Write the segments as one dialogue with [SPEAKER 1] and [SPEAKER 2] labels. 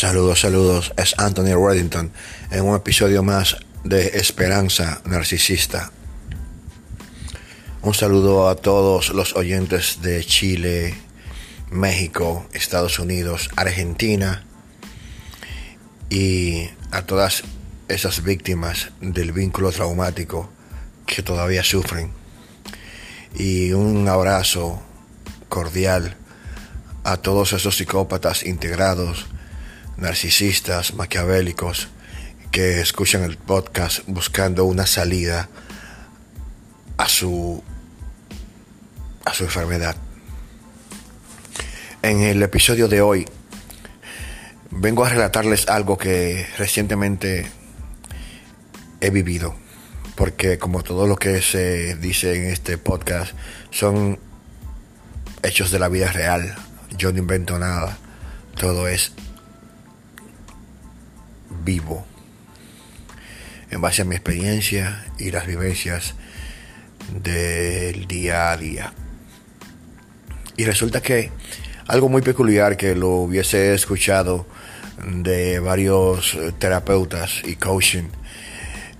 [SPEAKER 1] Saludos, saludos, es Anthony Reddington en un episodio más de Esperanza Narcisista. Un saludo a todos los oyentes de Chile, México, Estados Unidos, Argentina y a todas esas víctimas del vínculo traumático que todavía sufren. Y un abrazo cordial a todos esos psicópatas integrados, narcisistas, maquiavélicos, que escuchan el podcast buscando una salida a su a su enfermedad. En el episodio de hoy vengo a relatarles algo que recientemente he vivido, porque como todo lo que se dice en este podcast son hechos de la vida real. Yo no invento nada, todo es vivo en base a mi experiencia y las vivencias del día a día. Y resulta que algo muy peculiar que lo hubiese escuchado de varios terapeutas y coaching,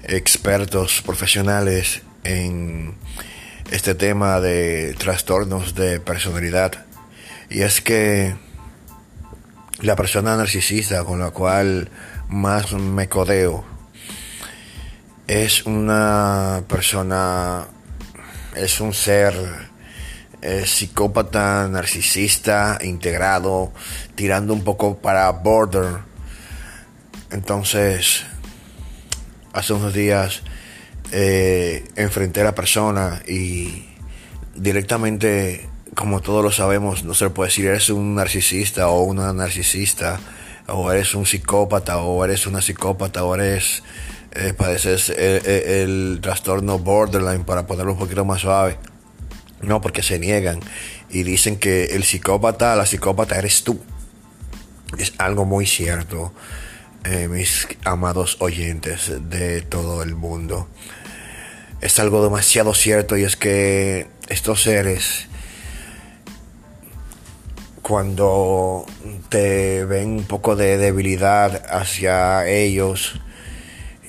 [SPEAKER 1] expertos profesionales en este tema de trastornos de personalidad. Y es que la persona narcisista con la cual más me codeo es una persona, es un ser psicópata, narcisista, integrado, tirando un poco para border. Entonces, hace unos días eh, enfrenté a la persona y directamente, como todos lo sabemos, no se le puede decir eres un narcisista o una narcisista, o eres un psicópata, o eres una psicópata, o eres eh, padeces el, el, trastorno borderline, para ponerlo un poquito más suave. No, porque se niegan y dicen que el psicópata, la psicópata eres tú. Es algo muy cierto, eh, mis amados oyentes de todo el mundo. Es algo demasiado cierto y es que estos seres, cuando te ven un poco de debilidad hacia ellos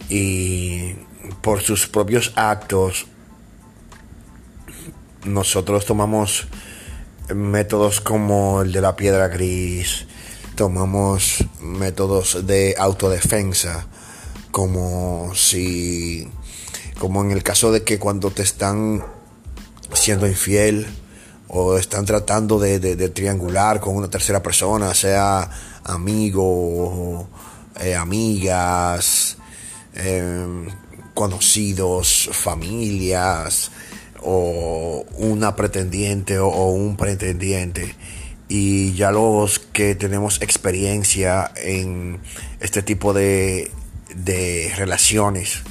[SPEAKER 1] y por sus propios actos nosotros tomamos métodos como el de la piedra gris, tomamos métodos de autodefensa, como si, como en el caso de que cuando te están siendo infiel o están tratando de, triangular con una tercera persona, sea amigo, eh, amigas, eh, conocidos, familias, o una pretendiente o, o, un pretendiente. Y ya los que tenemos experiencia en este tipo de, de relaciones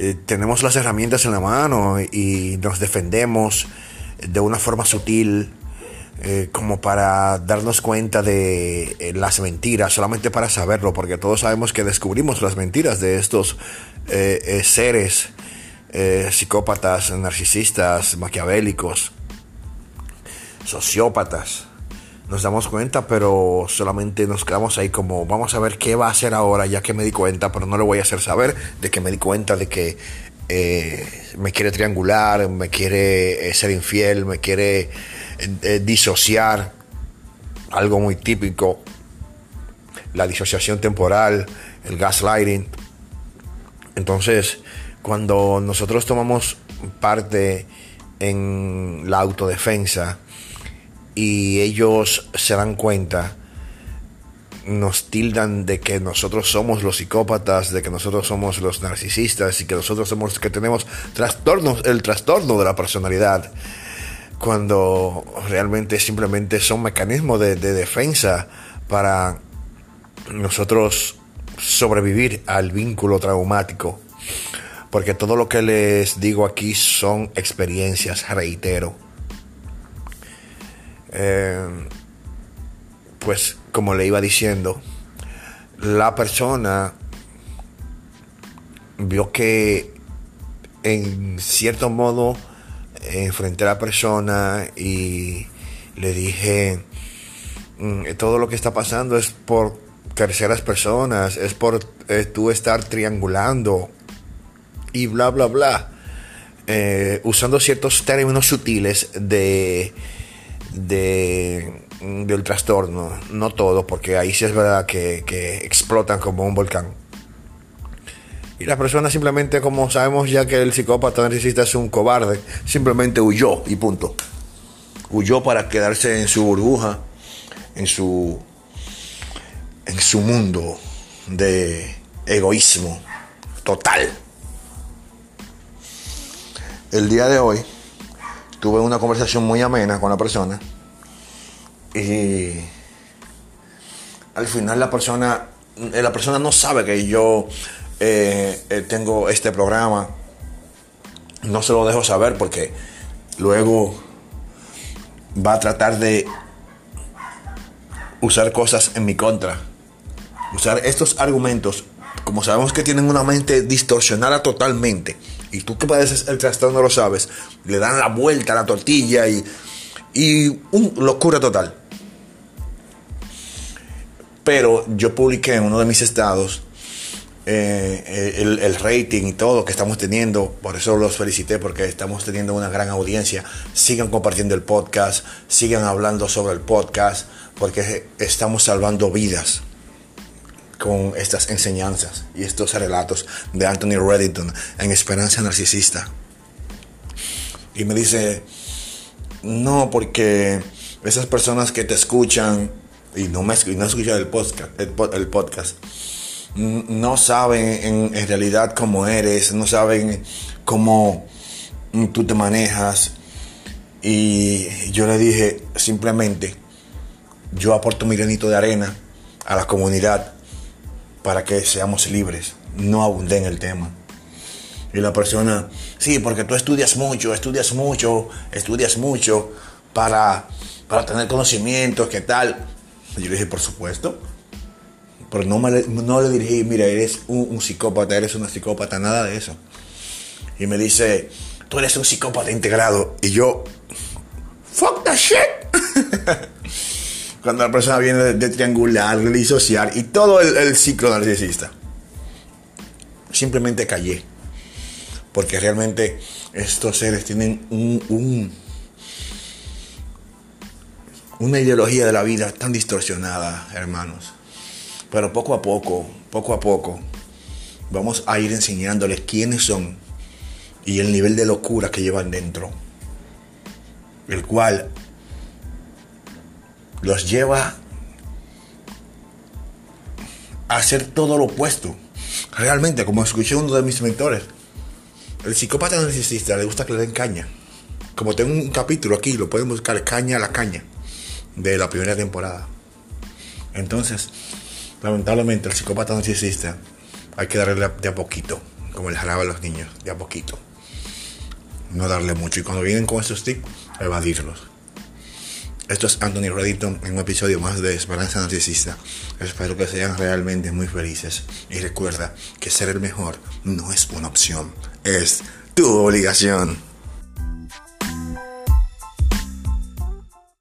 [SPEAKER 1] eh, tenemos las herramientas en la mano y nos defendemos de una forma sutil eh, como para darnos cuenta de eh, las mentiras, solamente para saberlo, porque todos sabemos que descubrimos las mentiras de estos seres eh, psicópatas, narcisistas, maquiavélicos, sociópatas. Nos damos cuenta, pero solamente nos quedamos ahí como, vamos a ver qué va a hacer ahora, ya que me di cuenta, pero no le voy a hacer saber de que me di cuenta de que eh, me quiere triangular, me quiere eh, ser infiel, me quiere eh, disociar. Algo muy típico, la disociación temporal, el gaslighting. Entonces, cuando nosotros tomamos parte en la autodefensa y ellos se dan cuenta, nos tildan de que nosotros somos los psicópatas, de que nosotros somos los narcisistas y que nosotros somos que tenemos trastornos, el trastorno de la personalidad, cuando realmente simplemente son mecanismos de, de defensa para nosotros sobrevivir al vínculo traumático porque todo lo que les digo aquí son experiencias, reitero. Eh, pues como le iba diciendo, la persona vio que en cierto modo enfrenté a la persona y le dije, mm, todo lo que está pasando es por terceras personas, es por eh, tú estar triangulando y bla, bla, bla. Eh, usando ciertos términos sutiles de, de, del trastorno. No todo, porque ahí sí es verdad que, explotan como un volcán. Y la persona simplemente, como sabemos ya que el psicópata narcisista es un cobarde, simplemente huyó y punto. Huyó para quedarse en su burbuja, en su, en su mundo de egoísmo total. El día de hoy tuve una conversación muy amena con la persona y al final la persona, eh, la persona no sabe que yo eh, eh, tengo este programa. No se lo dejo saber porque luego va a tratar de usar cosas en mi contra. Usar estos argumentos, como sabemos que tienen una mente distorsionada totalmente, y tú que padeces el trastorno lo sabes, le dan la vuelta a la tortilla y, y un locura total. Pero yo publiqué en uno de mis estados eh, el, el, rating y todo que estamos teniendo. Por eso los felicité porque estamos teniendo una gran audiencia. Sigan compartiendo el podcast, sigan hablando sobre el podcast porque estamos salvando vidas con estas enseñanzas y estos relatos de Anthony Reddington en Esperanza Narcisista. Y me dice, no, porque esas personas que te escuchan y no, me, no escuchan el podcast, el, podcast no saben en, realidad cómo eres, no saben cómo tú te manejas. Y yo le dije simplemente, yo aporto mi granito de arena a la comunidad para que seamos libres. No abundé en el tema. Y la persona, sí, porque tú estudias mucho, estudias mucho, estudias mucho para, para tener conocimientos, ¿qué tal? Yo le dije, por supuesto. Pero no, me, no le dirigí, mira, eres un, psicópata, eres una psicópata, nada de eso. Y me dice, tú eres un psicópata integrado. Y yo, fuck that shit. cuando la persona viene de, triangular, de disociar y todo el, ciclo narcisista. Simplemente callé. Porque realmente estos seres tienen un, una ideología de la vida tan distorsionada, hermanos. Pero poco a poco, poco a poco, vamos a ir enseñándoles quiénes son y el nivel de locura que llevan dentro. El cual los lleva a hacer todo lo opuesto. Realmente, como escuché uno de mis mentores, el psicópata narcisista le gusta que le den caña. Como tengo un capítulo aquí, lo pueden buscar, caña a la caña, de la primera temporada. Entonces, lamentablemente, el psicópata narcisista hay que darle de a poquito, como le jalaba a los niños, de a poquito. No darle mucho. Y cuando vienen con estos tips, evadirlos. Esto es Anthony Reddington en un episodio más de Esperanza Narcisista. Espero que sean realmente muy felices. Y recuerda que ser el mejor no es una opción, es tu obligación.